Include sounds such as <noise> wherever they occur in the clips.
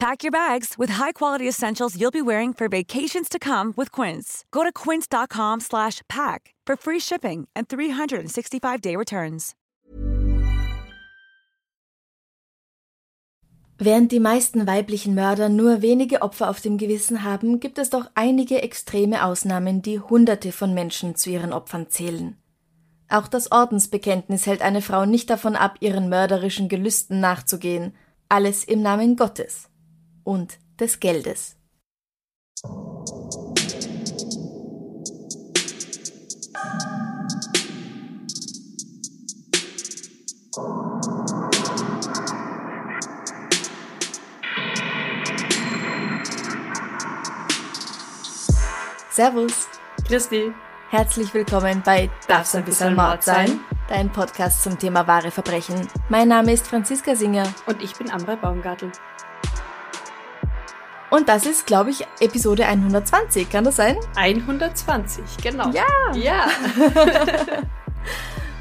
Pack your bags with high-quality essentials you'll be wearing for vacations to come with Quince. Go to quince.com/pack for free shipping and 365-day returns. Während die meisten weiblichen Mörder nur wenige Opfer auf dem Gewissen haben, gibt es doch einige extreme Ausnahmen, die Hunderte von Menschen zu ihren Opfern zählen. Auch das Ordensbekenntnis hält eine Frau nicht davon ab, ihren mörderischen Gelüsten nachzugehen, alles im Namen Gottes und des Geldes. Servus. Christi. Herzlich willkommen bei Darf's ein bisschen Mord sein? Dein Podcast zum Thema wahre Verbrechen. Mein Name ist Franziska Singer. Und ich bin Amrei Baumgartel. Und das ist, glaube ich, Episode 120. Kann das sein? 120, genau. Ja. Ja. <laughs>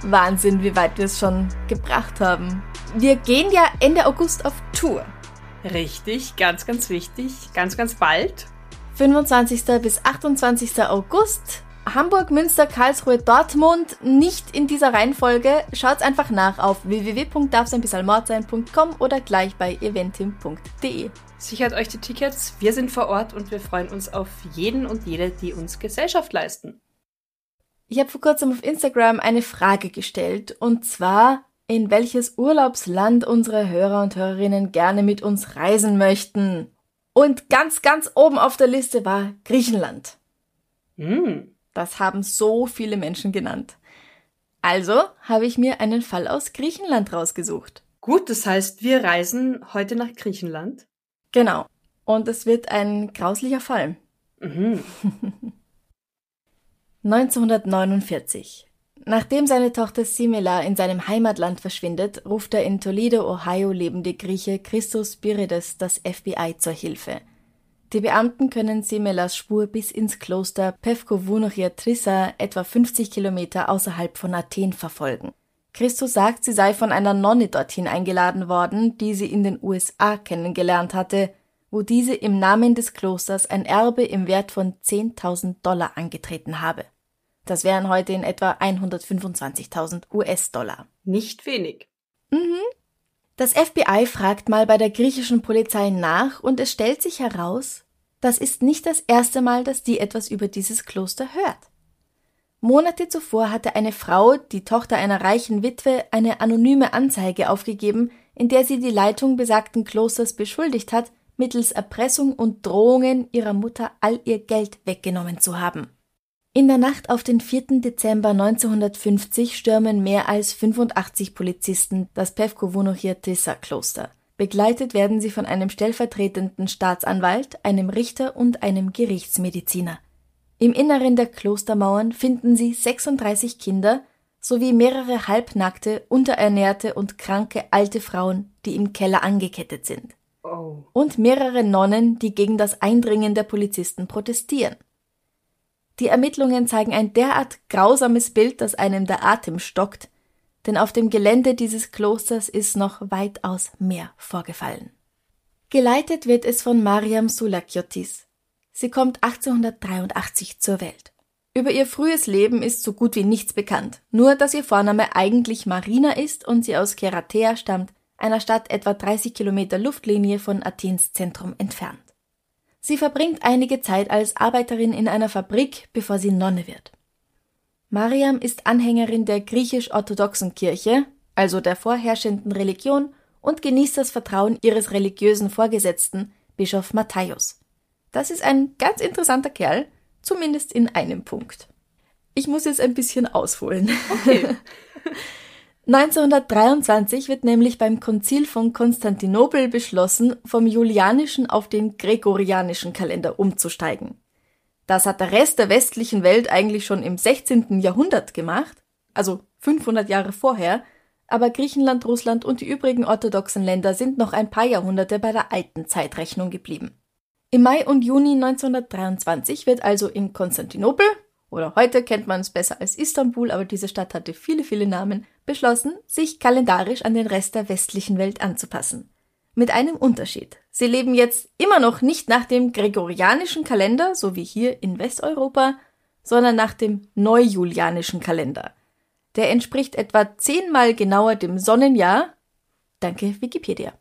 Wahnsinn, wie weit wir es schon gebracht haben. Wir gehen ja Ende August auf Tour. Richtig, ganz, ganz wichtig. Ganz, ganz bald. 25. bis 28. August. Hamburg, Münster, Karlsruhe, Dortmund. Nicht in dieser Reihenfolge. Schaut's einfach nach auf www.darfseinbissalmordsein.com oder gleich bei eventim.de. Sichert euch die Tickets. Wir sind vor Ort und wir freuen uns auf jeden und jede, die uns Gesellschaft leisten. Ich habe vor kurzem auf Instagram eine Frage gestellt und zwar, in welches Urlaubsland unsere Hörer und Hörerinnen gerne mit uns reisen möchten. Und ganz, ganz oben auf der Liste war Griechenland. Mm. Das haben so viele Menschen genannt. Also habe ich mir einen Fall aus Griechenland rausgesucht. Gut, das heißt, wir reisen heute nach Griechenland. Genau. Und es wird ein grauslicher Fall. Mhm. <laughs> 1949. Nachdem seine Tochter Simela in seinem Heimatland verschwindet, ruft der in Toledo, Ohio lebende Grieche Christos Spirides das FBI zur Hilfe. Die Beamten können Simelas Spur bis ins Kloster Pevkovounochia Trissa, etwa 50 Kilometer außerhalb von Athen, verfolgen. Christus sagt, sie sei von einer Nonne dorthin eingeladen worden, die sie in den USA kennengelernt hatte, wo diese im Namen des Klosters ein Erbe im Wert von 10.000 Dollar angetreten habe. Das wären heute in etwa 125.000 US-Dollar. Nicht wenig. Mhm. Das FBI fragt mal bei der griechischen Polizei nach und es stellt sich heraus, das ist nicht das erste Mal, dass die etwas über dieses Kloster hört. Monate zuvor hatte eine Frau, die Tochter einer reichen Witwe, eine anonyme Anzeige aufgegeben, in der sie die Leitung besagten Klosters beschuldigt hat, mittels Erpressung und Drohungen ihrer Mutter all ihr Geld weggenommen zu haben. In der Nacht auf den 4. Dezember 1950 stürmen mehr als 85 Polizisten das Pevkovunochir-Tissa-Kloster. Begleitet werden sie von einem stellvertretenden Staatsanwalt, einem Richter und einem Gerichtsmediziner. Im Inneren der Klostermauern finden sie 36 Kinder sowie mehrere halbnackte, unterernährte und kranke alte Frauen, die im Keller angekettet sind. Oh. Und mehrere Nonnen, die gegen das Eindringen der Polizisten protestieren. Die Ermittlungen zeigen ein derart grausames Bild, dass einem der Atem stockt, denn auf dem Gelände dieses Klosters ist noch weitaus mehr vorgefallen. Geleitet wird es von Mariam Sulakiotis. Sie kommt 1883 zur Welt. Über ihr frühes Leben ist so gut wie nichts bekannt, nur dass ihr Vorname eigentlich Marina ist und sie aus Keratea stammt, einer Stadt etwa 30 Kilometer Luftlinie von Athens Zentrum entfernt. Sie verbringt einige Zeit als Arbeiterin in einer Fabrik, bevor sie Nonne wird. Mariam ist Anhängerin der griechisch-orthodoxen Kirche, also der vorherrschenden Religion, und genießt das Vertrauen ihres religiösen Vorgesetzten, Bischof Matthäus. Das ist ein ganz interessanter Kerl, zumindest in einem Punkt. Ich muss jetzt ein bisschen ausholen. Okay. <laughs> 1923 wird nämlich beim Konzil von Konstantinopel beschlossen, vom julianischen auf den gregorianischen Kalender umzusteigen. Das hat der Rest der westlichen Welt eigentlich schon im 16. Jahrhundert gemacht, also 500 Jahre vorher, aber Griechenland, Russland und die übrigen orthodoxen Länder sind noch ein paar Jahrhunderte bei der alten Zeitrechnung geblieben. Im Mai und Juni 1923 wird also in Konstantinopel, oder heute kennt man es besser als Istanbul, aber diese Stadt hatte viele, viele Namen, beschlossen, sich kalendarisch an den Rest der westlichen Welt anzupassen. Mit einem Unterschied. Sie leben jetzt immer noch nicht nach dem gregorianischen Kalender, so wie hier in Westeuropa, sondern nach dem neujulianischen Kalender. Der entspricht etwa zehnmal genauer dem Sonnenjahr. Danke, Wikipedia.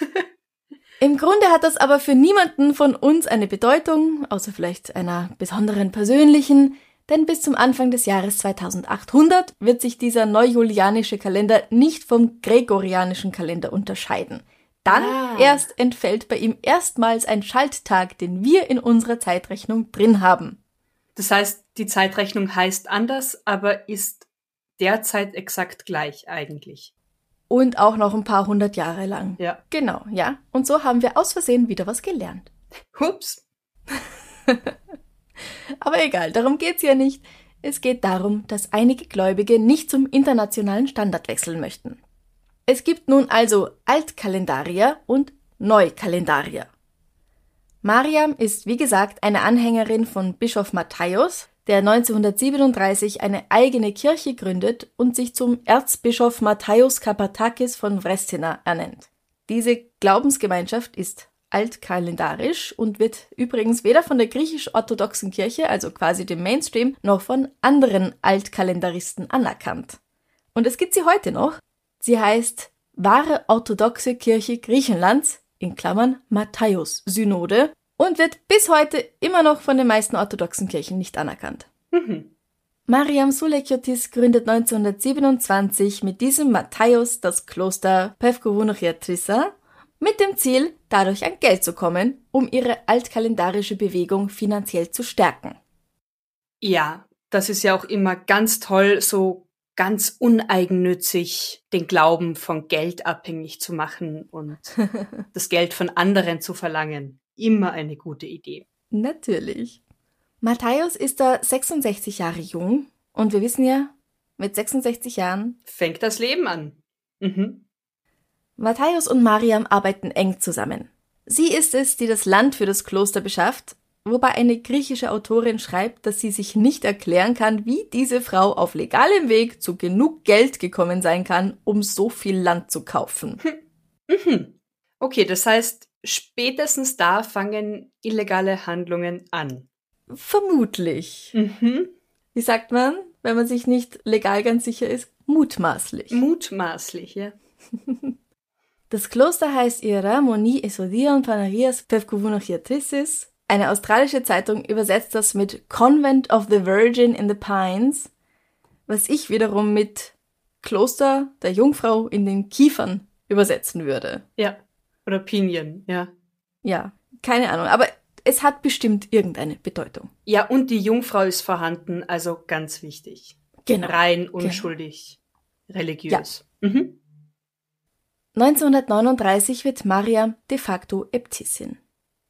<laughs> Im Grunde hat das aber für niemanden von uns eine Bedeutung, außer vielleicht einer besonderen persönlichen, denn bis zum Anfang des Jahres 2800 wird sich dieser neujulianische Kalender nicht vom gregorianischen Kalender unterscheiden. Dann ah. erst entfällt bei ihm erstmals ein Schalttag, den wir in unserer Zeitrechnung drin haben. Das heißt, die Zeitrechnung heißt anders, aber ist derzeit exakt gleich eigentlich. Und auch noch ein paar hundert Jahre lang. Ja. Genau, ja. Und so haben wir aus Versehen wieder was gelernt. Hups. <laughs> aber egal, darum geht's ja nicht. Es geht darum, dass einige Gläubige nicht zum internationalen Standard wechseln möchten. Es gibt nun also Altkalendarier und Neukalendarier. Mariam ist wie gesagt eine Anhängerin von Bischof Matthäus, der 1937 eine eigene Kirche gründet und sich zum Erzbischof Matthäus Kapatakis von Vrestina ernennt. Diese Glaubensgemeinschaft ist altkalendarisch und wird übrigens weder von der griechisch-orthodoxen Kirche, also quasi dem Mainstream, noch von anderen Altkalendaristen anerkannt. Und es gibt sie heute noch. Sie heißt Wahre Orthodoxe Kirche Griechenlands in Klammern Matthäus-Synode und wird bis heute immer noch von den meisten orthodoxen Kirchen nicht anerkannt. Mhm. Mariam Sulekiotis gründet 1927 mit diesem Matthäus das Kloster Pevkovunochiatrissa mit dem Ziel, dadurch an Geld zu kommen, um ihre altkalendarische Bewegung finanziell zu stärken. Ja, das ist ja auch immer ganz toll, so ganz uneigennützig den Glauben von Geld abhängig zu machen und <laughs> das Geld von anderen zu verlangen. Immer eine gute Idee. Natürlich. Matthäus ist da 66 Jahre jung und wir wissen ja, mit 66 Jahren fängt das Leben an. Mhm. Matthäus und Mariam arbeiten eng zusammen. Sie ist es, die das Land für das Kloster beschafft wobei eine griechische Autorin schreibt, dass sie sich nicht erklären kann, wie diese Frau auf legalem Weg zu genug Geld gekommen sein kann, um so viel Land zu kaufen. Mhm. Okay, das heißt, spätestens da fangen illegale Handlungen an. Vermutlich. Mhm. Wie sagt man, wenn man sich nicht legal ganz sicher ist? Mutmaßlich. Mutmaßlich, ja. <laughs> Das Kloster heißt Ieramoni Esodion Panarias Pevkovunochiatrisis eine australische Zeitung übersetzt das mit Convent of the Virgin in the Pines, was ich wiederum mit Kloster der Jungfrau in den Kiefern übersetzen würde. Ja. Oder Pinien, ja. Ja, keine Ahnung, aber es hat bestimmt irgendeine Bedeutung. Ja, und die Jungfrau ist vorhanden, also ganz wichtig. Genau. Rein, genau. unschuldig, genau. religiös. Ja. Mhm. 1939 wird Mariam de facto Äbtissin.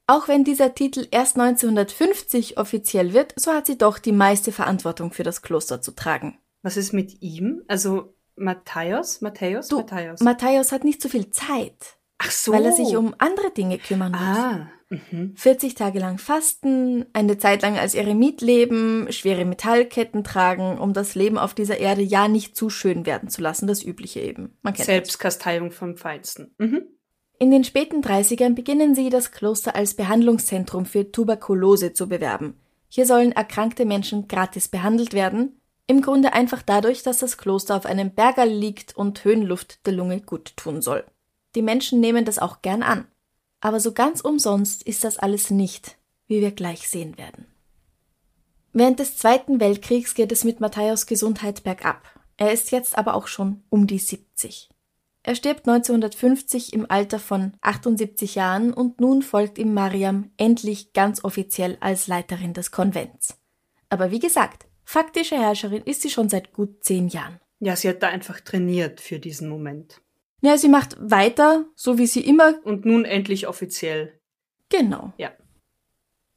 Auch wenn dieser Titel erst 1950 offiziell wird, so hat sie doch die meiste Verantwortung für das Kloster zu tragen. Was ist mit ihm? Also Matthäus? Matthäus? Du, Matthäus. Matthäus hat nicht so viel Zeit. Ach so. Weil er sich um andere Dinge kümmern muss. Ah. Mhm. 40 Tage lang fasten, eine Zeit lang als Eremit leben, schwere Metallketten tragen, um das Leben auf dieser Erde ja nicht zu schön werden zu lassen, das Übliche eben. Man kennt Selbstkasteiung vom Feinsten. Mhm. In den späten 30ern beginnen sie, das Kloster als Behandlungszentrum für Tuberkulose zu bewerben. Hier sollen erkrankte Menschen gratis behandelt werden, im Grunde einfach dadurch, dass das Kloster auf einem Bergerl liegt und Höhenluft der Lunge gut tun soll. Die Menschen nehmen das auch gern an. Aber so ganz umsonst ist das alles nicht, wie wir gleich sehen werden. Während des Zweiten Weltkriegs geht es mit Matthäus Gesundheit bergab. Er ist jetzt aber auch schon um die 70. Er stirbt 1950 im Alter von 78 Jahren und nun folgt ihm Mariam endlich ganz offiziell als Leiterin des Konvents. Aber wie gesagt, faktische Herrscherin ist sie schon seit gut zehn Jahren. Ja, sie hat da einfach trainiert für diesen Moment. Ja, sie macht weiter, so wie sie immer. Und nun endlich offiziell. Genau. Ja.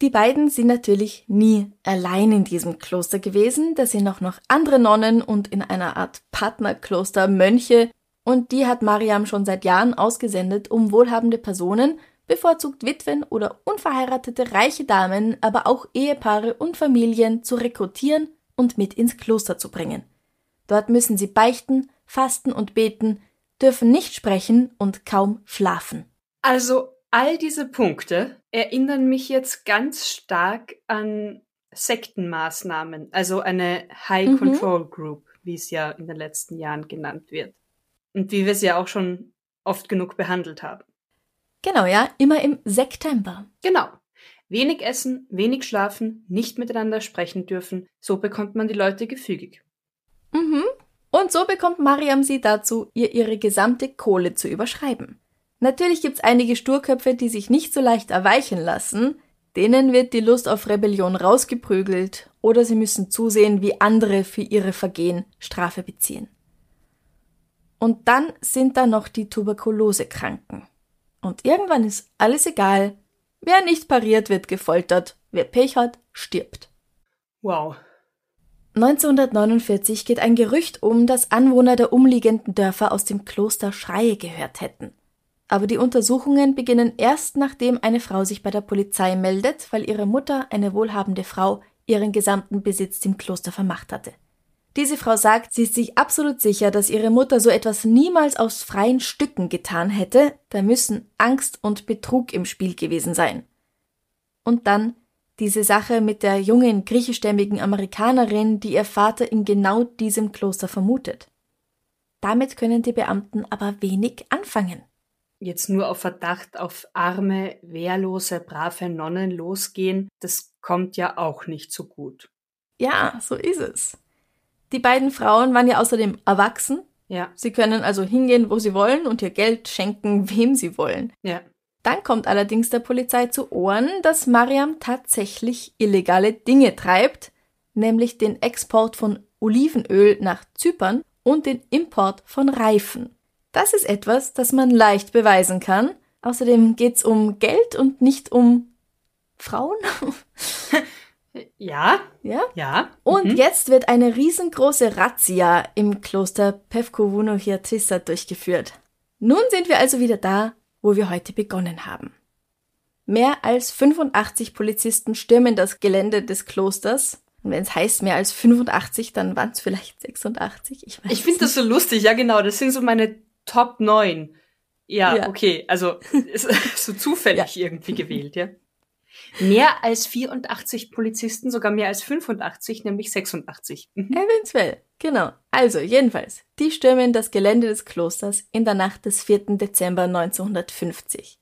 Die beiden sind natürlich nie allein in diesem Kloster gewesen, da sind auch noch andere Nonnen und in einer Art Partnerkloster Mönche, und die hat Mariam schon seit Jahren ausgesendet, um wohlhabende Personen, bevorzugt Witwen oder unverheiratete reiche Damen, aber auch Ehepaare und Familien zu rekrutieren und mit ins Kloster zu bringen. Dort müssen sie beichten, fasten und beten, dürfen nicht sprechen und kaum schlafen. Also all diese Punkte erinnern mich jetzt ganz stark an Sektenmaßnahmen, also eine High mhm. Control Group, wie es ja in den letzten Jahren genannt wird. Und wie wir es ja auch schon oft genug behandelt haben. Genau, ja, immer im September. Genau. Wenig essen, wenig schlafen, nicht miteinander sprechen dürfen, so bekommt man die Leute gefügig. Mhm. Und so bekommt Mariam sie dazu, ihr ihre gesamte Kohle zu überschreiben. Natürlich gibt's einige Sturköpfe, die sich nicht so leicht erweichen lassen. Denen wird die Lust auf Rebellion rausgeprügelt oder sie müssen zusehen, wie andere für ihre Vergehen Strafe beziehen. Und dann sind da noch die Tuberkulosekranken. Und irgendwann ist alles egal. Wer nicht pariert, wird gefoltert. Wer Pech hat, stirbt. Wow. 1949 geht ein Gerücht um, dass Anwohner der umliegenden Dörfer aus dem Kloster Schreie gehört hätten. Aber die Untersuchungen beginnen erst nachdem eine Frau sich bei der Polizei meldet, weil ihre Mutter, eine wohlhabende Frau, ihren gesamten Besitz dem Kloster vermacht hatte. Diese Frau sagt, sie ist sich absolut sicher, dass ihre Mutter so etwas niemals aus freien Stücken getan hätte, da müssen Angst und Betrug im Spiel gewesen sein. Und dann diese Sache mit der jungen griechischstämmigen Amerikanerin, die ihr Vater in genau diesem Kloster vermutet. Damit können die Beamten aber wenig anfangen jetzt nur auf Verdacht auf arme, wehrlose, brave Nonnen losgehen, das kommt ja auch nicht so gut. Ja, so ist es. Die beiden Frauen waren ja außerdem erwachsen. Ja. Sie können also hingehen, wo sie wollen und ihr Geld schenken, wem sie wollen. Ja. Dann kommt allerdings der Polizei zu Ohren, dass Mariam tatsächlich illegale Dinge treibt, nämlich den Export von Olivenöl nach Zypern und den Import von Reifen. Das ist etwas, das man leicht beweisen kann. Außerdem geht's um Geld und nicht um Frauen. <laughs> ja. Ja? Ja. Und mhm. jetzt wird eine riesengroße Razzia im Kloster Pevkovunohiatissa durchgeführt. Nun sind wir also wieder da, wo wir heute begonnen haben. Mehr als 85 Polizisten stürmen das Gelände des Klosters. Und wenn es heißt mehr als 85, dann waren es vielleicht 86. Ich, ich finde das so lustig, ja genau. Das sind so meine Top 9. Ja, ja. okay, also <laughs> ist so zufällig ja. irgendwie gewählt, ja. Mehr als 84 Polizisten, sogar mehr als 85, nämlich 86. Mhm. Eventuell, genau. Also, jedenfalls, die stürmen das Gelände des Klosters in der Nacht des 4. Dezember 1950.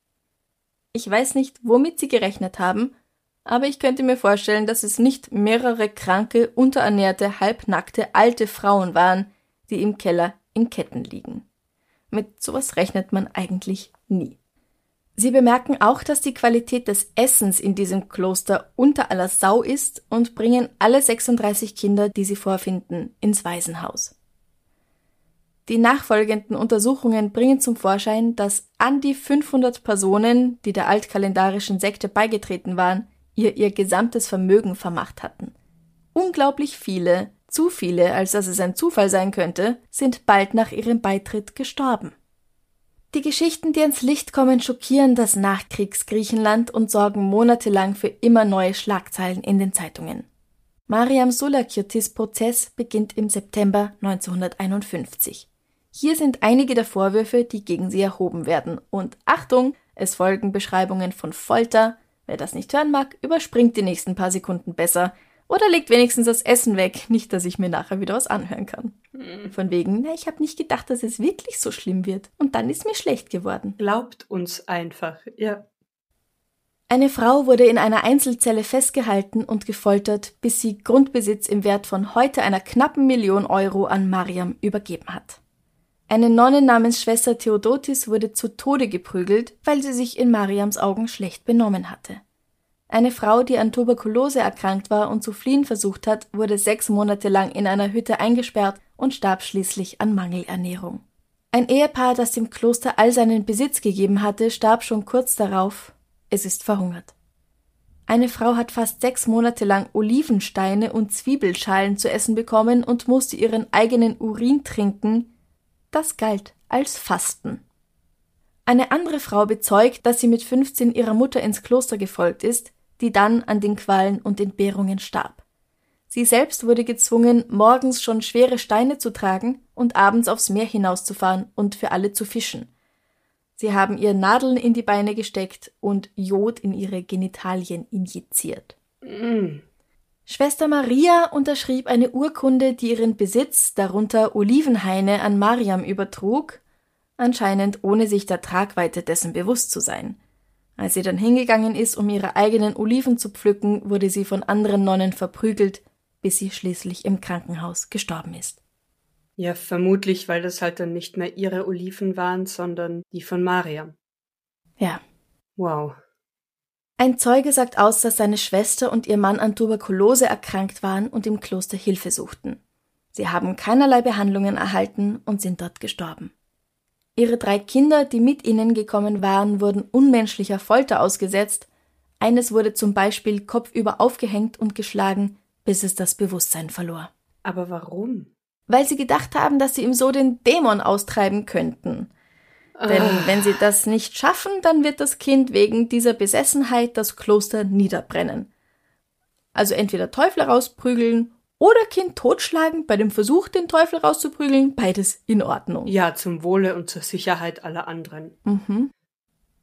Ich weiß nicht, womit sie gerechnet haben, aber ich könnte mir vorstellen, dass es nicht mehrere kranke, unterernährte, halbnackte alte Frauen waren, die im Keller in Ketten liegen. Mit sowas rechnet man eigentlich nie. Sie bemerken auch, dass die Qualität des Essens in diesem Kloster unter aller Sau ist und bringen alle 36 Kinder, die sie vorfinden, ins Waisenhaus. Die nachfolgenden Untersuchungen bringen zum Vorschein, dass an die 500 Personen, die der altkalendarischen Sekte beigetreten waren, ihr ihr gesamtes Vermögen vermacht hatten. Unglaublich viele zu viele, als dass es ein Zufall sein könnte, sind bald nach ihrem Beitritt gestorben. Die Geschichten, die ans Licht kommen, schockieren das Nachkriegsgriechenland und sorgen monatelang für immer neue Schlagzeilen in den Zeitungen. Mariam Sulakiotis Prozess beginnt im September 1951. Hier sind einige der Vorwürfe, die gegen sie erhoben werden. Und Achtung, es folgen Beschreibungen von Folter. Wer das nicht hören mag, überspringt die nächsten paar Sekunden besser. Oder legt wenigstens das Essen weg, nicht, dass ich mir nachher wieder was anhören kann. Mhm. Von wegen, na, ich habe nicht gedacht, dass es wirklich so schlimm wird. Und dann ist mir schlecht geworden. Glaubt uns einfach, ja. Eine Frau wurde in einer Einzelzelle festgehalten und gefoltert, bis sie Grundbesitz im Wert von heute einer knappen Million Euro an Mariam übergeben hat. Eine Nonne namens Schwester Theodotis wurde zu Tode geprügelt, weil sie sich in Mariams Augen schlecht benommen hatte. Eine Frau, die an Tuberkulose erkrankt war und zu fliehen versucht hat, wurde sechs Monate lang in einer Hütte eingesperrt und starb schließlich an Mangelernährung. Ein Ehepaar, das dem Kloster all seinen Besitz gegeben hatte, starb schon kurz darauf. Es ist verhungert. Eine Frau hat fast sechs Monate lang Olivensteine und Zwiebelschalen zu essen bekommen und musste ihren eigenen Urin trinken. Das galt als Fasten. Eine andere Frau bezeugt, dass sie mit 15 ihrer Mutter ins Kloster gefolgt ist, die dann an den Qualen und Entbehrungen starb. Sie selbst wurde gezwungen, morgens schon schwere Steine zu tragen und abends aufs Meer hinauszufahren und für alle zu fischen. Sie haben ihr Nadeln in die Beine gesteckt und Jod in ihre Genitalien injiziert. Mm. Schwester Maria unterschrieb eine Urkunde, die ihren Besitz, darunter Olivenhaine, an Mariam übertrug, anscheinend ohne sich der Tragweite dessen bewusst zu sein. Als sie dann hingegangen ist, um ihre eigenen Oliven zu pflücken, wurde sie von anderen Nonnen verprügelt, bis sie schließlich im Krankenhaus gestorben ist. Ja, vermutlich, weil das halt dann nicht mehr ihre Oliven waren, sondern die von Mariam. Ja. Wow. Ein Zeuge sagt aus, dass seine Schwester und ihr Mann an Tuberkulose erkrankt waren und im Kloster Hilfe suchten. Sie haben keinerlei Behandlungen erhalten und sind dort gestorben. Ihre drei Kinder, die mit ihnen gekommen waren, wurden unmenschlicher Folter ausgesetzt. Eines wurde zum Beispiel kopfüber aufgehängt und geschlagen, bis es das Bewusstsein verlor. Aber warum? weil sie gedacht haben, dass sie ihm so den Dämon austreiben könnten. Denn ah. wenn sie das nicht schaffen, dann wird das Kind wegen dieser Besessenheit das Kloster niederbrennen. Also entweder Teufel rausprügeln oder Kind totschlagen bei dem Versuch, den Teufel rauszuprügeln, beides in Ordnung. Ja, zum Wohle und zur Sicherheit aller anderen. Mhm.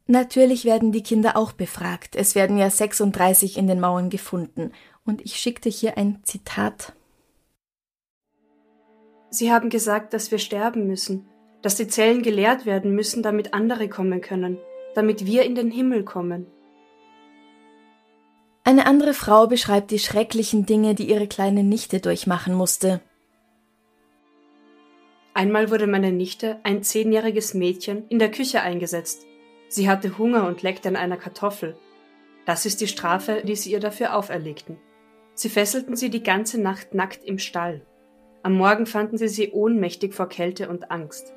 Natürlich werden die Kinder auch befragt. Es werden ja 36 in den Mauern gefunden. Und ich schickte hier ein Zitat Sie haben gesagt, dass wir sterben müssen, dass die Zellen geleert werden müssen, damit andere kommen können, damit wir in den Himmel kommen. Eine andere Frau beschreibt die schrecklichen Dinge, die ihre kleine Nichte durchmachen musste. Einmal wurde meine Nichte, ein zehnjähriges Mädchen, in der Küche eingesetzt. Sie hatte Hunger und leckte an einer Kartoffel. Das ist die Strafe, die sie ihr dafür auferlegten. Sie fesselten sie die ganze Nacht nackt im Stall. Am Morgen fanden sie sie ohnmächtig vor Kälte und Angst.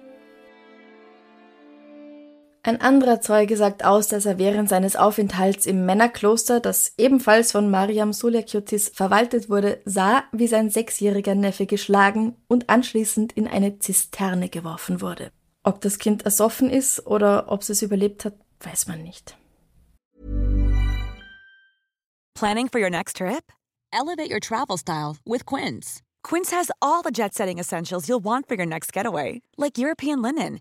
Ein anderer Zeuge sagt aus, dass er während seines Aufenthalts im Männerkloster, das ebenfalls von Mariam Sulekiotis verwaltet wurde, sah, wie sein sechsjähriger Neffe geschlagen und anschließend in eine Zisterne geworfen wurde. Ob das Kind ersoffen ist oder ob es überlebt hat, weiß man nicht. Planning for your next trip? Elevate your travel style with Quince. Quince has all the jet setting essentials you'll want for your next getaway, like European linen,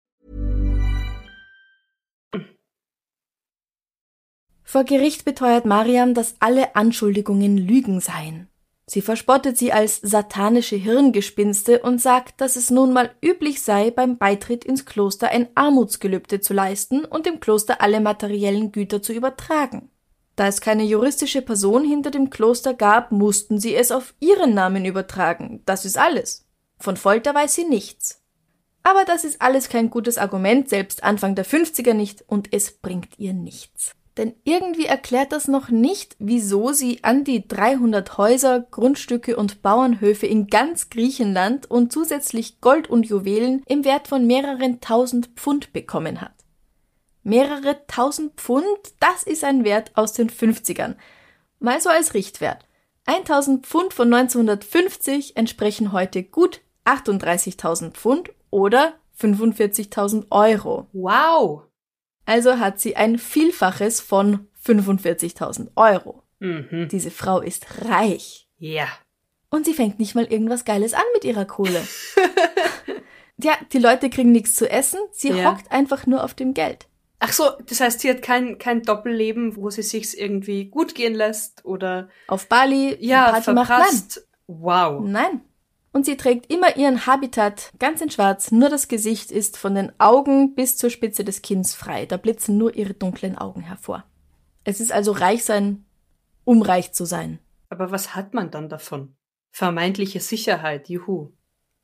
Vor Gericht beteuert Mariam, dass alle Anschuldigungen Lügen seien. Sie verspottet sie als satanische Hirngespinste und sagt, dass es nun mal üblich sei, beim Beitritt ins Kloster ein Armutsgelübde zu leisten und dem Kloster alle materiellen Güter zu übertragen. Da es keine juristische Person hinter dem Kloster gab, mussten sie es auf ihren Namen übertragen. Das ist alles. Von Folter weiß sie nichts. Aber das ist alles kein gutes Argument, selbst Anfang der 50er nicht, und es bringt ihr nichts. Denn irgendwie erklärt das noch nicht, wieso sie an die 300 Häuser, Grundstücke und Bauernhöfe in ganz Griechenland und zusätzlich Gold und Juwelen im Wert von mehreren tausend Pfund bekommen hat. Mehrere tausend Pfund, das ist ein Wert aus den 50ern. Mal so als Richtwert. 1000 Pfund von 1950 entsprechen heute gut 38.000 Pfund oder 45.000 Euro. Wow! Also hat sie ein Vielfaches von 45.000 Euro. Mhm. Diese Frau ist reich. Ja. Und sie fängt nicht mal irgendwas Geiles an mit ihrer Kohle. <laughs> Ja, die Leute kriegen nichts zu essen, sie ja. hockt einfach nur auf dem Geld. Ach so, das heißt, sie hat kein, kein Doppelleben, wo sie sich's irgendwie gut gehen lässt oder auf Bali ja, Party verprasst. Nein. Wow. Nein. Und sie trägt immer ihren Habitat ganz in schwarz, nur das Gesicht ist von den Augen bis zur Spitze des Kinns frei. Da blitzen nur ihre dunklen Augen hervor. Es ist also reich sein, um reich zu sein. Aber was hat man dann davon? Vermeintliche Sicherheit, juhu.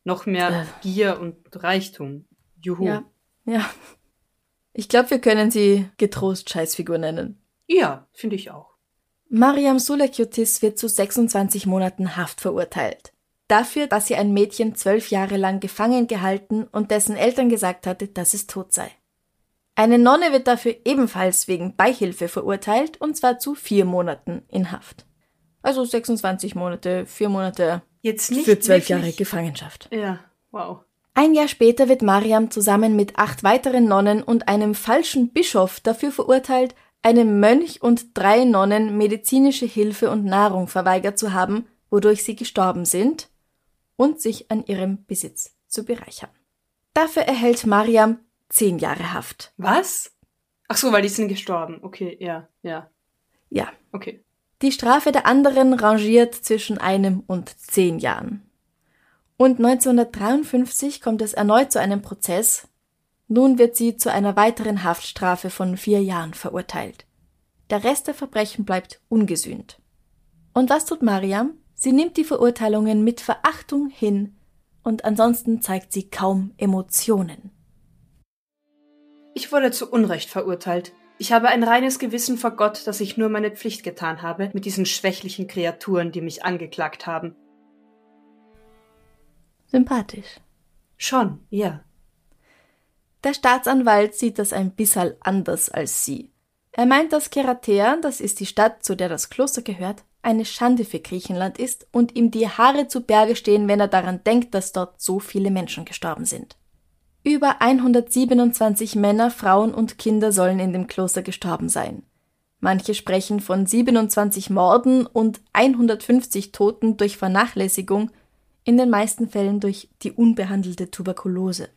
Noch mehr äh. Gier und Reichtum, juhu. Ja, ja. Ich glaube, wir können sie getrost Scheißfigur nennen. Ja, finde ich auch. Mariam Sulekiotis wird zu 26 Monaten Haft verurteilt. Dafür, dass sie ein Mädchen zwölf Jahre lang gefangen gehalten und dessen Eltern gesagt hatte, dass es tot sei. Eine Nonne wird dafür ebenfalls wegen Beihilfe verurteilt, und zwar zu vier Monaten in Haft. Also 26 Monate, vier Monate Jetzt nicht für zwölf Jahre Gefangenschaft. Ja, wow. Ein Jahr später wird Mariam zusammen mit acht weiteren Nonnen und einem falschen Bischof dafür verurteilt, einem Mönch und drei Nonnen medizinische Hilfe und Nahrung verweigert zu haben, wodurch sie gestorben sind, und sich an ihrem Besitz zu bereichern. Dafür erhält Mariam zehn Jahre Haft. Was? Ach so, weil die sind gestorben. Okay, ja, ja. Ja. Okay. Die Strafe der anderen rangiert zwischen einem und zehn Jahren. Und 1953 kommt es erneut zu einem Prozess. Nun wird sie zu einer weiteren Haftstrafe von vier Jahren verurteilt. Der Rest der Verbrechen bleibt ungesühnt. Und was tut Mariam? Sie nimmt die Verurteilungen mit Verachtung hin und ansonsten zeigt sie kaum Emotionen. Ich wurde zu Unrecht verurteilt. Ich habe ein reines Gewissen vor Gott, dass ich nur meine Pflicht getan habe mit diesen schwächlichen Kreaturen, die mich angeklagt haben. Sympathisch. Schon, ja. Der Staatsanwalt sieht das ein bisschen anders als sie. Er meint, dass Keratea, das ist die Stadt, zu der das Kloster gehört, eine Schande für Griechenland ist und ihm die Haare zu Berge stehen, wenn er daran denkt, dass dort so viele Menschen gestorben sind. Über 127 Männer, Frauen und Kinder sollen in dem Kloster gestorben sein. Manche sprechen von 27 Morden und 150 Toten durch Vernachlässigung in den meisten Fällen durch die unbehandelte Tuberkulose.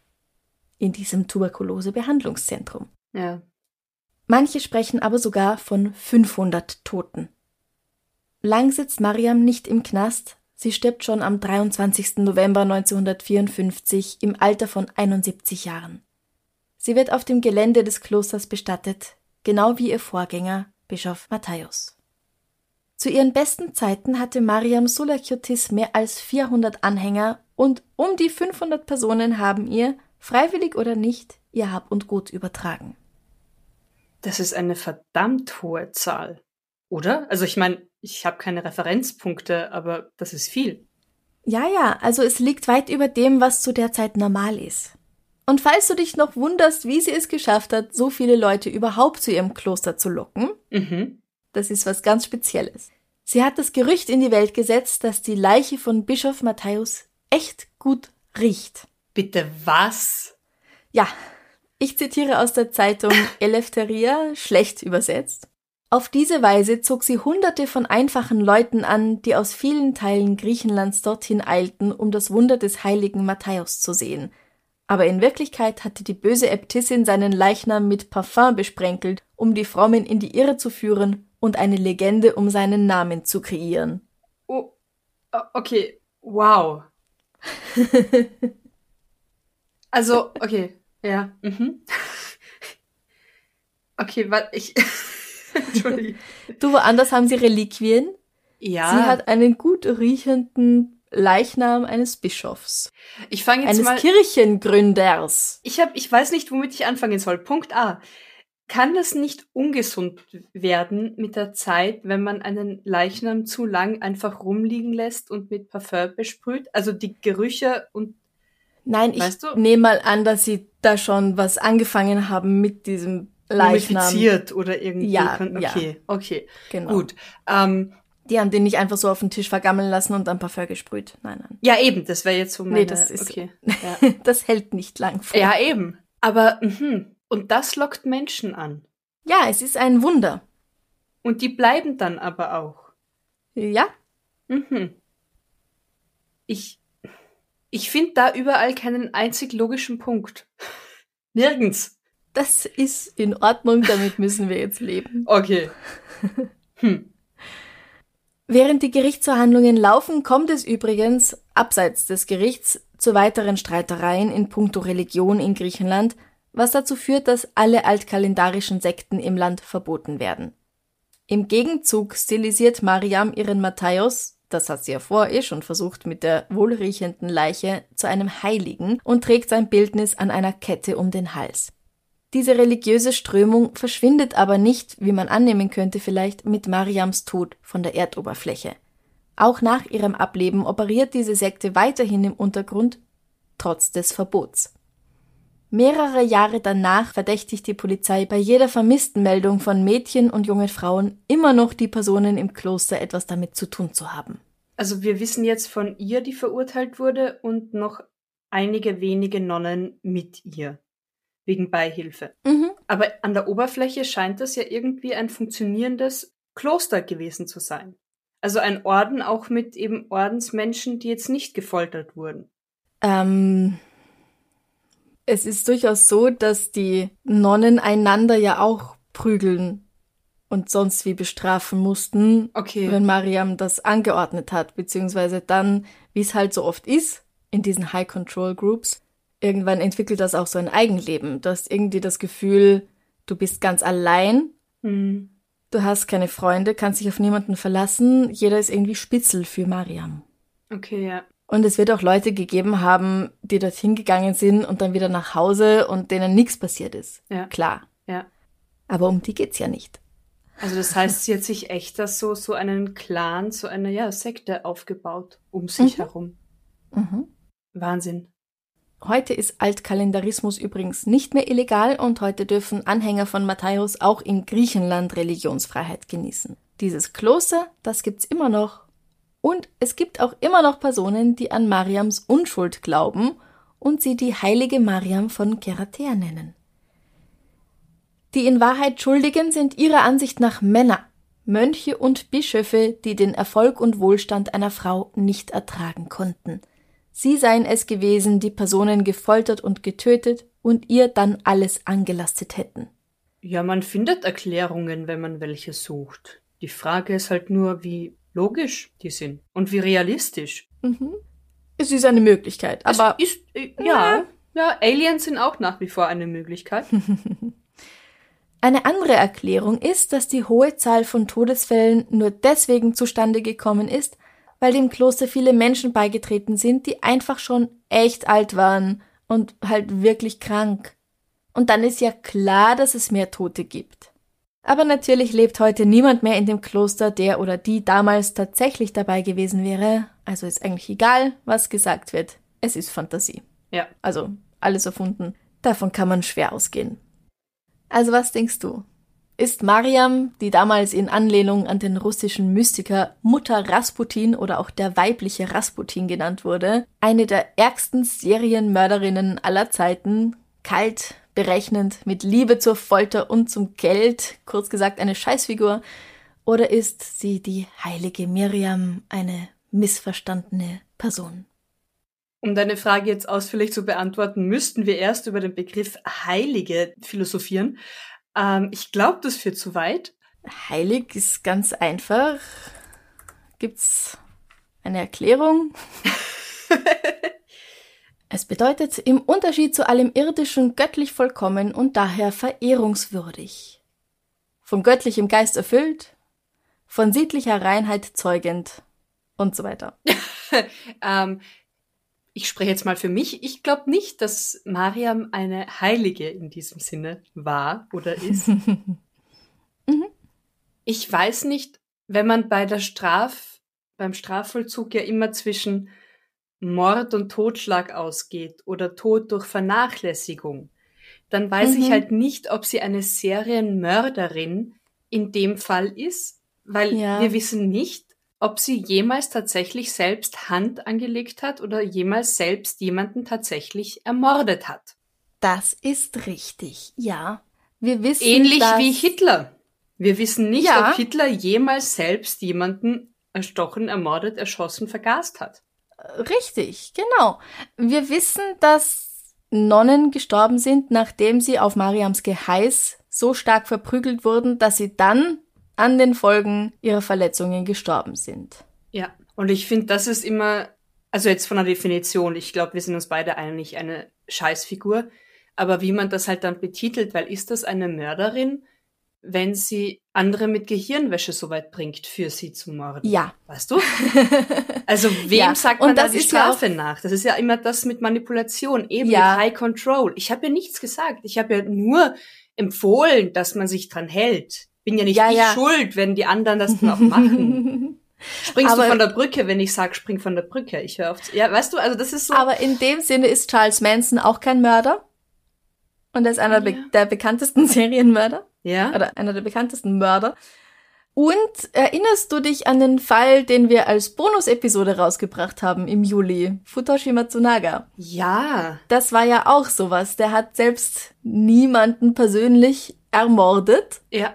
In diesem Tuberkulosebehandlungszentrum. Ja. Manche sprechen aber sogar von 500 Toten. Lang sitzt Mariam nicht im Knast, sie stirbt schon am 23. November 1954 im Alter von 71 Jahren. Sie wird auf dem Gelände des Klosters bestattet, genau wie ihr Vorgänger Bischof Matthäus. Zu ihren besten Zeiten hatte Mariam Sulakiotis mehr als 400 Anhänger und um die 500 Personen haben ihr, freiwillig oder nicht, ihr Hab und Gut übertragen. Das ist eine verdammt hohe Zahl, oder? Also ich meine, ich habe keine Referenzpunkte, aber das ist viel. Ja, ja, also es liegt weit über dem, was zu der Zeit normal ist. Und falls du dich noch wunderst, wie sie es geschafft hat, so viele Leute überhaupt zu ihrem Kloster zu locken, mhm. Das ist was ganz Spezielles. Sie hat das Gerücht in die Welt gesetzt, dass die Leiche von Bischof Matthäus echt gut riecht. Bitte was? Ja, ich zitiere aus der Zeitung <laughs> Eleftheria, schlecht übersetzt. Auf diese Weise zog sie Hunderte von einfachen Leuten an, die aus vielen Teilen Griechenlands dorthin eilten, um das Wunder des heiligen Matthäus zu sehen. Aber in Wirklichkeit hatte die böse Äbtissin seinen Leichnam mit Parfum besprenkelt, um die Frommen in die Irre zu führen und eine Legende um seinen Namen zu kreieren. Oh, okay, wow. <laughs> also, okay, ja. Mhm. <laughs> Okay, warte, ich. Entschuldige. Du, woanders haben sie Reliquien. Ja. Sie hat einen gut riechenden Leichnam eines Bischofs. Ich fange jetzt eines mal. Kirchengründers. Ich habe, ich weiß nicht, womit ich anfangen soll. Punkt A. Kann das nicht ungesund werden mit der Zeit, wenn man einen Leichnam zu lang einfach rumliegen lässt und mit Parfum besprüht? Also die Gerüche und Nein, weißt ich nehme mal an, dass sie da schon was angefangen haben mit diesem Leichnam. Mumifiziert oder irgendwie. Ja, okay, ja. okay, genau. gut. Ähm, die haben den nicht einfach so auf den Tisch vergammeln lassen und dann Parfum gesprüht. Nein, nein. Ja, eben, das wäre jetzt so meine... Nee, das ist... Okay. <laughs> Ja. das hält nicht lang vor. Ja, eben. Aber, mh, und das lockt Menschen an. Ja, es ist ein Wunder. Und die bleiben dann aber auch. Ja. Mhm. Ich. Ich finde da überall keinen einzig logischen Punkt. <laughs> Nirgends. Das ist in Ordnung, damit müssen wir jetzt leben. <laughs> Okay. Hm. Während die Gerichtsverhandlungen laufen, kommt es übrigens, abseits des Gerichts, zu weiteren Streitereien in puncto Religion in Griechenland, was dazu führt, dass alle altkalendarischen Sekten im Land verboten werden. Im Gegenzug stilisiert Mariam ihren Matthäus, das hat sie ja vor eh schon versucht mit der wohlriechenden Leiche, zu einem Heiligen und trägt sein Bildnis an einer Kette um den Hals. Diese religiöse Strömung verschwindet aber nicht, wie man annehmen könnte vielleicht, mit Mariams Tod von der Erdoberfläche. Auch nach ihrem Ableben operiert diese Sekte weiterhin im Untergrund, trotz des Verbots. Mehrere Jahre danach verdächtigt die Polizei bei jeder Vermisstenmeldung von Mädchen und jungen Frauen immer noch die Personen im Kloster etwas damit zu tun zu haben. Also wir wissen jetzt von ihr, die verurteilt wurde, und noch einige wenige Nonnen mit ihr. Wegen Beihilfe. Mhm. Aber an der Oberfläche scheint das ja irgendwie ein funktionierendes Kloster gewesen zu sein. Also ein Orden auch mit eben Ordensmenschen, die jetzt nicht gefoltert wurden. Ähm, es ist durchaus so, dass die Nonnen einander ja auch prügeln und sonst wie bestrafen mussten, Okay. wenn Mariam das angeordnet hat, beziehungsweise dann, wie es halt so oft ist, in diesen High Control Groups, irgendwann entwickelt das auch so ein Eigenleben. Du hast irgendwie das Gefühl, du bist ganz allein, Hm. du hast keine Freunde, kannst dich auf niemanden verlassen, jeder ist irgendwie Spitzel für Mariam. Okay, ja. Und es wird auch Leute gegeben haben, die dorthin gegangen sind und dann wieder nach Hause und denen nichts passiert ist. Ja. Klar. Ja. Aber um die geht's ja nicht. Also das heißt, sie hat sich echt das so, so einen Clan, so eine ja, Sekte aufgebaut um sich Mhm. herum. Mhm. Wahnsinn. Heute ist Altkalendarismus übrigens nicht mehr illegal und heute dürfen Anhänger von Matthäus auch in Griechenland Religionsfreiheit genießen. Dieses Kloster, das gibt's immer noch. Und es gibt auch immer noch Personen, die an Mariams Unschuld glauben und sie die heilige Mariam von Keratea nennen. Die in Wahrheit Schuldigen sind ihrer Ansicht nach Männer, Mönche und Bischöfe, die den Erfolg und Wohlstand einer Frau nicht ertragen konnten. Sie seien es gewesen, die Personen gefoltert und getötet und ihr dann alles angelastet hätten. Ja, man findet Erklärungen, wenn man welche sucht. Die Frage ist halt nur, wie logisch die sind und wie realistisch. Mhm. Es ist eine Möglichkeit, aber es ist, äh, ja, ja, Aliens sind auch nach wie vor eine Möglichkeit. <laughs> eine andere Erklärung ist, dass die hohe Zahl von Todesfällen nur deswegen zustande gekommen ist, weil dem Kloster viele Menschen beigetreten sind, die einfach schon echt alt waren und halt wirklich krank. Und dann ist ja klar, dass es mehr Tote gibt. Aber natürlich lebt heute niemand mehr in dem Kloster, der oder die damals tatsächlich dabei gewesen wäre. Also ist eigentlich egal, was gesagt wird. Es ist Fantasie. Ja. Also alles erfunden. Davon kann man schwer ausgehen. Also was denkst du? Ist Mariam, die damals in Anlehnung an den russischen Mystiker Mutter Rasputin oder auch der weibliche Rasputin genannt wurde, eine der ärgsten Serienmörderinnen aller Zeiten, kalt, berechnend, mit Liebe zur Folter und zum Geld, kurz gesagt eine Scheißfigur, oder ist sie die heilige Miriam, eine missverstandene Person? Um deine Frage jetzt ausführlich zu beantworten, müssten wir erst über den Begriff Heilige philosophieren. Ähm, ich glaube, das führt zu weit. Heilig ist ganz einfach. Gibt's eine Erklärung? <laughs> es bedeutet im Unterschied zu allem Irdischen göttlich vollkommen und daher verehrungswürdig. Von göttlichem Geist erfüllt, von sittlicher Reinheit zeugend und so weiter. <laughs> ähm, ich spreche jetzt mal für mich. Ich glaube nicht, dass Mariam eine Heilige in diesem Sinne war oder ist. <laughs> mhm. Ich weiß nicht, wenn man bei der Straf, beim Strafvollzug ja immer zwischen Mord und Totschlag ausgeht oder Tod durch Vernachlässigung, dann weiß Mhm. ich halt nicht, ob sie eine Serienmörderin in dem Fall ist, weil Ja. wir wissen nicht, ob sie jemals tatsächlich selbst Hand angelegt hat oder jemals selbst jemanden tatsächlich ermordet hat. Das ist richtig, ja. Wir wissen, Ähnlich wie Hitler. Wir wissen nicht, Ja. ob Hitler jemals selbst jemanden erstochen, ermordet, erschossen, vergast hat. Richtig, genau. Wir wissen, dass Nonnen gestorben sind, nachdem sie auf Mariams Geheiß so stark verprügelt wurden, dass sie dann an den Folgen ihrer Verletzungen gestorben sind. Ja, und ich finde, das ist immer, also jetzt von der Definition, ich glaube, wir sind uns beide eigentlich eine Scheißfigur, aber wie man das halt dann betitelt, weil ist das eine Mörderin, wenn sie andere mit Gehirnwäsche so weit bringt, für sie zu morden? Ja. Weißt du? <laughs> Also wem ja. sagt man da die Strafe ja nach? Das ist ja immer das mit Manipulation, eben ja. mit High Control. Ich habe ja nichts gesagt. Ich habe ja nur empfohlen, dass man sich dran hält. Bin ja nicht ja, ja. schuld, wenn die anderen das <laughs> dann auch machen. Springst aber, du von der Brücke, wenn ich sag, spring von der Brücke? Ich höre auf. Ja, weißt du, also das ist so. Aber in dem Sinne ist Charles Manson auch kein Mörder. Und er ist einer ja. der bekanntesten <laughs> Serienmörder. Ja. Oder einer der bekanntesten Mörder. Und erinnerst du dich an den Fall, den wir als Bonus-Episode rausgebracht haben im Juli? Futoshi Matsunaga. Ja. Das war ja auch sowas. Der hat selbst niemanden persönlich ermordet. Ja.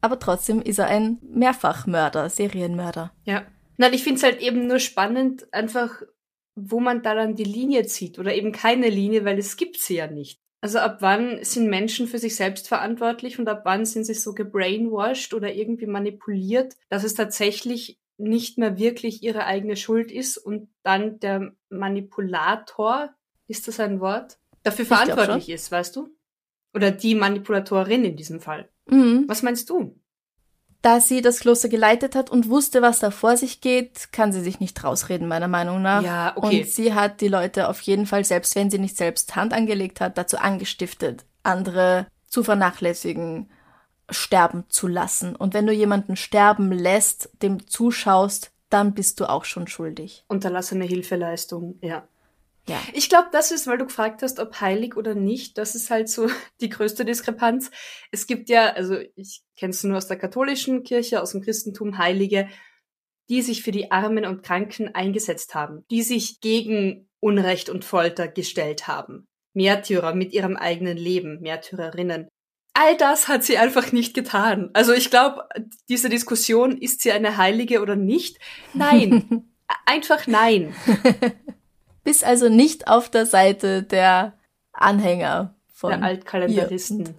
Aber trotzdem ist er ein Mehrfachmörder, Serienmörder. Ja. Nein, ich finde es halt eben nur spannend, einfach, wo man da dann die Linie zieht oder eben keine Linie, weil es gibt sie ja nicht. Also ab wann sind Menschen für sich selbst verantwortlich und ab wann sind sie so gebrainwashed oder irgendwie manipuliert, dass es tatsächlich nicht mehr wirklich ihre eigene Schuld ist und dann der Manipulator, ist das ein Wort, dafür verantwortlich ist, weißt du? Oder die Manipulatorin in diesem Fall. Mhm. Was meinst du? Da sie das Kloster geleitet hat und wusste, was da vor sich geht, kann sie sich nicht rausreden, meiner Meinung nach. Ja, okay. Und sie hat die Leute auf jeden Fall, selbst wenn sie nicht selbst Hand angelegt hat, dazu angestiftet, andere zu vernachlässigen, sterben zu lassen. Und wenn du jemanden sterben lässt, dem zuschaust, dann bist du auch schon schuldig. Unterlassene Hilfeleistung, ja. Ja. Ich glaube, das ist, weil du gefragt hast, ob heilig oder nicht, das ist halt so <laughs> die größte Diskrepanz. Es gibt ja, also ich kenne es nur aus der katholischen Kirche, aus dem Christentum, Heilige, die sich für die Armen und Kranken eingesetzt haben, die sich gegen Unrecht und Folter gestellt haben. Märtyrer mit ihrem eigenen Leben, Märtyrerinnen. All das hat sie einfach nicht getan. Also ich glaube, diese Diskussion, ist sie eine Heilige oder nicht? Nein. <laughs> einfach nein. <laughs> Bist also nicht auf der Seite der Anhänger von der Altkalendaristen. Ihr.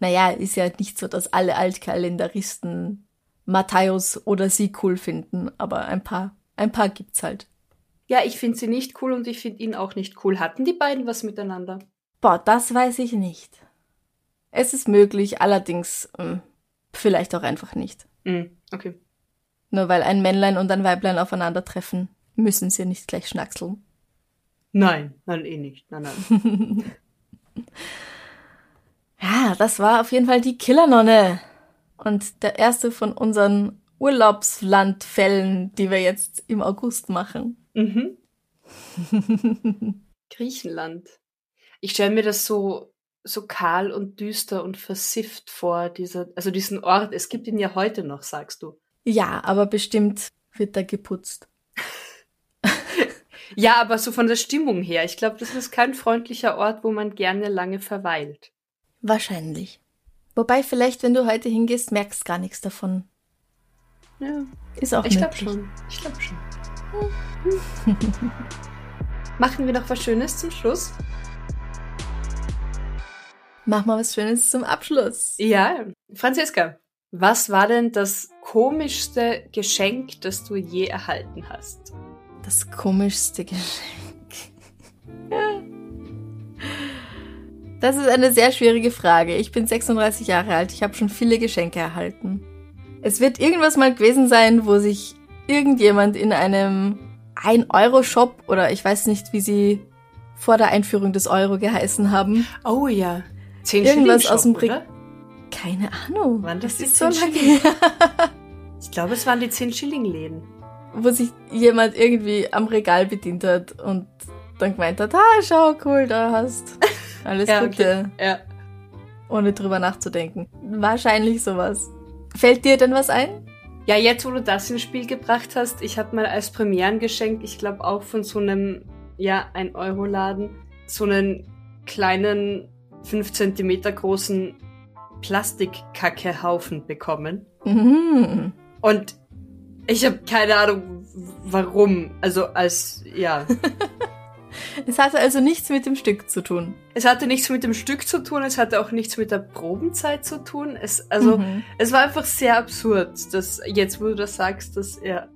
Naja, ist ja nicht so, dass alle Altkalendaristen Matthäus oder sie cool finden, aber ein paar, ein paar gibt's halt. Ja, ich finde sie nicht cool und ich finde ihn auch nicht cool. Hatten die beiden was miteinander? Boah, das weiß ich nicht. Es ist möglich, allerdings mh, hm, vielleicht auch einfach nicht. Mm, okay. Nur weil ein Männlein und ein Weiblein aufeinandertreffen, müssen sie nicht gleich schnackseln. Nein, nein, eh nicht. Nein, nein. <laughs> ja, das war auf jeden Fall die Killernonne. Und der erste von unseren Urlaubslandfällen, die wir jetzt im August machen. Mhm. <laughs> Griechenland. Ich stelle mir das so, so kahl und düster und versifft vor, dieser, also diesen Ort. Es gibt ihn ja heute noch, sagst du. Ja, aber bestimmt wird er geputzt. <laughs> Ja, aber so von der Stimmung her. Ich glaube, das ist kein freundlicher Ort, wo man gerne lange verweilt. Wahrscheinlich. Wobei vielleicht, wenn du heute hingehst, merkst gar nichts davon. Ja. Ist auch Ich glaube schon. Ich glaube schon. Machen wir noch was Schönes zum Schluss? Mach mal was Schönes zum Abschluss. Ja, Franziska, was war denn das komischste Geschenk, das du je erhalten hast? Das komischste Geschenk. Das ist eine sehr schwierige Frage. Ich bin 36 Jahre alt. Ich habe schon viele Geschenke erhalten. Es wird irgendwas mal gewesen sein, wo sich irgendjemand in einem 1-Euro-Shop oder ich weiß nicht, wie sie vor der Einführung des Euro geheißen haben. Oh ja. 10 Irgendwas aus dem Brick. Keine Ahnung. Waren das, das 10 so Schilling? ich glaube, es waren die 10 Schilling-Läden wo sich jemand irgendwie am Regal bedient hat und dann gemeint hat, ah, schau, cool, da hast alles <laughs> ja, Gute. Okay. Ja. Ohne drüber nachzudenken. Wahrscheinlich sowas. Fällt dir denn was ein? Ja, jetzt, wo du das ins Spiel gebracht hast, ich habe mal als Premierengeschenk, ich glaube auch von so einem, ja, ein Euro-Laden, so einen kleinen, fünf Zentimeter großen Plastikkackehaufen bekommen. Mhm. Und ich habe keine Ahnung, warum. Also als, ja. <laughs> es hatte also nichts mit dem Stück zu tun. Es hatte nichts mit dem Stück zu tun, es hatte auch nichts mit der Probenzeit zu tun. Es, also, mhm. es war einfach sehr absurd, dass jetzt, wo du das sagst, dass er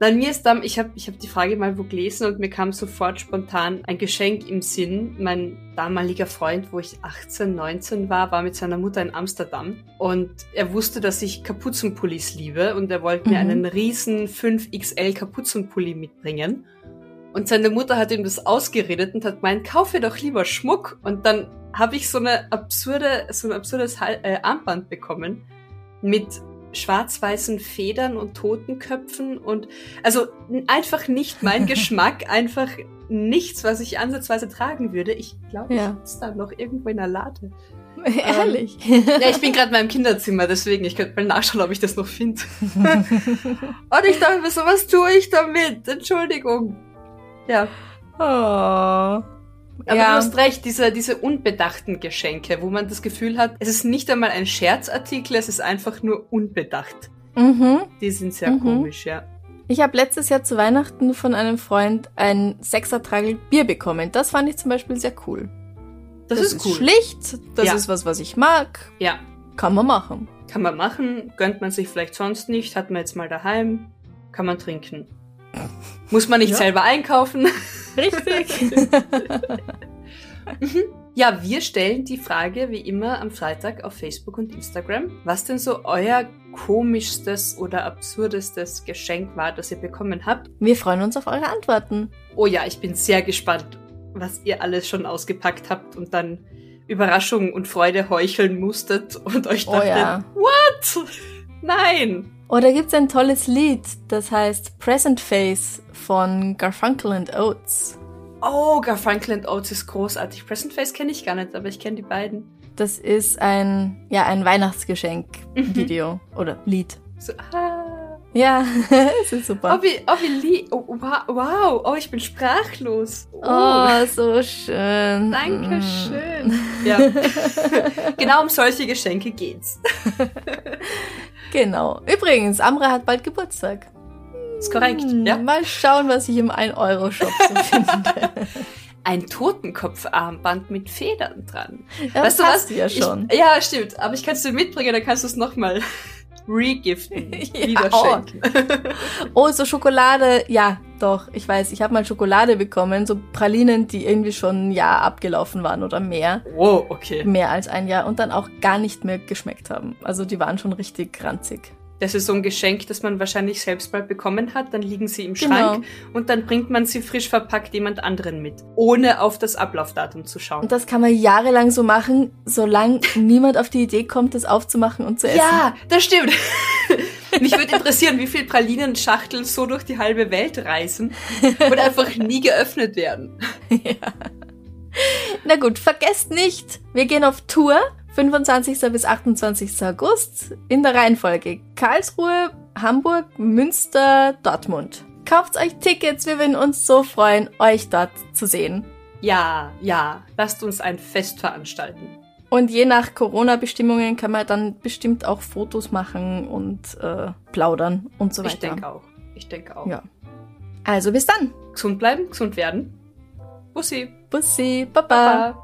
Nein, mir ist dann, ich habe ich hab die Frage mal wo gelesen und mir kam sofort spontan ein Geschenk im Sinn. Mein damaliger Freund, wo ich 18, 19 war, war mit seiner Mutter in Amsterdam und er wusste, dass ich Kapuzenpullis liebe und er wollte mhm. mir einen riesen 5XL Kapuzenpulli mitbringen. Und seine Mutter hat ihm das ausgeredet und hat gemeint, kaufe doch lieber Schmuck. Und dann habe ich so eine absurde, so ein absurdes äh, Armband bekommen mit schwarz-weißen Federn und Totenköpfen und also einfach nicht mein <laughs> Geschmack, einfach nichts, was ich ansatzweise tragen würde. Ich glaube, ja. ich da noch irgendwo in der Lade. <laughs> Ehrlich? Ähm, ja, ich bin gerade in meinem Kinderzimmer, deswegen, ich könnte mal nachschauen, ob ich das noch finde. <laughs> und ich dachte mir so, was tue ich damit? Entschuldigung. Ja. Oh. Aber ja. du hast recht, diese, diese unbedachten Geschenke, wo man das Gefühl hat, es ist nicht einmal ein Scherzartikel, es ist einfach nur unbedacht. Mhm. Die sind sehr mhm. komisch, ja. Ich habe letztes Jahr zu Weihnachten von einem Freund ein Sechsertragel Bier bekommen. Das fand ich zum Beispiel sehr cool. Das, das ist, cool. schlicht, das ja. ist was, was ich mag. Ja. Kann man machen. Kann man machen, gönnt man sich vielleicht sonst nicht, hat man jetzt mal daheim, kann man trinken. Muss man nicht ja. selber einkaufen. <laughs> Richtig. <laughs> Mhm. ja, wir stellen die Frage wie immer am Freitag auf Facebook und Instagram, was denn so euer komischstes oder absurdestes Geschenk war, das ihr bekommen habt. Wir freuen uns auf eure Antworten. Oh ja, ich bin sehr gespannt, was ihr alles schon ausgepackt habt und dann Überraschung und Freude heucheln musstet und euch dachtet, oh ja. what? <laughs> Nein! Oder gibt es ein tolles Lied, das heißt Present Face von Garfunkel and Oates. Oh, Garfunkel and Oates ist großartig. Present Face kenne ich gar nicht, aber ich kenne die beiden. Das ist ein, ja, ein Weihnachtsgeschenk-Video mhm. <laughs> oder Lied. So, ah. Ja, <laughs> es ist super. Oh, wie, oh, wie. Oh, wow, oh, ich bin sprachlos. Oh, oh so schön. Dankeschön. Mm. <laughs> Ja. genau um solche Geschenke geht's. Genau. Übrigens, Amra hat bald Geburtstag. Ist korrekt, hm, ja. Mal schauen, was ich im 1-Euro-Shop so finde. <laughs> Ein Totenkopfarmband mit Federn dran. Ja, weißt du was? Ja, schon. Ich, ja, stimmt. Aber ich kann es dir mitbringen, dann kannst du es nochmal regiften, <laughs> ja. Oh. oh, so Schokolade, ja, doch, ich weiß, ich habe mal Schokolade bekommen, so Pralinen, die irgendwie schon ein Jahr abgelaufen waren oder mehr. Oh, okay. Mehr als ein Jahr und dann auch gar nicht mehr geschmeckt haben. Also die waren schon richtig ranzig. Das ist so ein Geschenk, das man wahrscheinlich selbst mal bekommen hat. Dann liegen sie im genau. Schrank und dann bringt man sie frisch verpackt jemand anderen mit, ohne auf das Ablaufdatum zu schauen. Und das kann man jahrelang so machen, solange <laughs> niemand auf die Idee kommt, das aufzumachen und zu essen. Ja, das stimmt. <laughs> Mich würde interessieren, wie viel Pralinenschachteln so durch die halbe Welt reisen und einfach nie geöffnet werden. <laughs> Ja. Na gut, vergesst nicht, wir gehen auf Tour 25. bis 28. August in der Reihenfolge Karlsruhe, Hamburg, Münster, Dortmund. Kauft euch Tickets, wir würden uns so freuen, euch dort zu sehen. Ja, ja, lasst uns ein Fest veranstalten. Und je nach Corona-Bestimmungen kann man dann bestimmt auch Fotos machen und äh, plaudern und so weiter. Ich denke auch. Ich denke auch. Ja. Also bis dann. Gesund bleiben, gesund werden. Bussi. Bussi. Baba. Baba.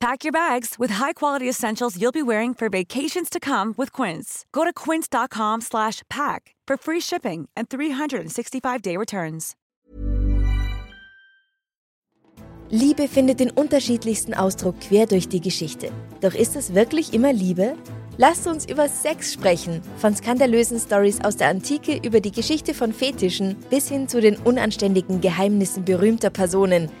Pack your bags with high-quality essentials you'll be wearing for vacations to come with Quince. Go to quince.com/pack for free shipping and 365-day returns. Liebe findet den unterschiedlichsten Ausdruck quer durch die Geschichte. Doch ist es wirklich immer Liebe? Lasst uns über Sex sprechen, von skandalösen Stories aus der Antike über die Geschichte von Fetischen bis hin zu den unanständigen Geheimnissen berühmter Personen –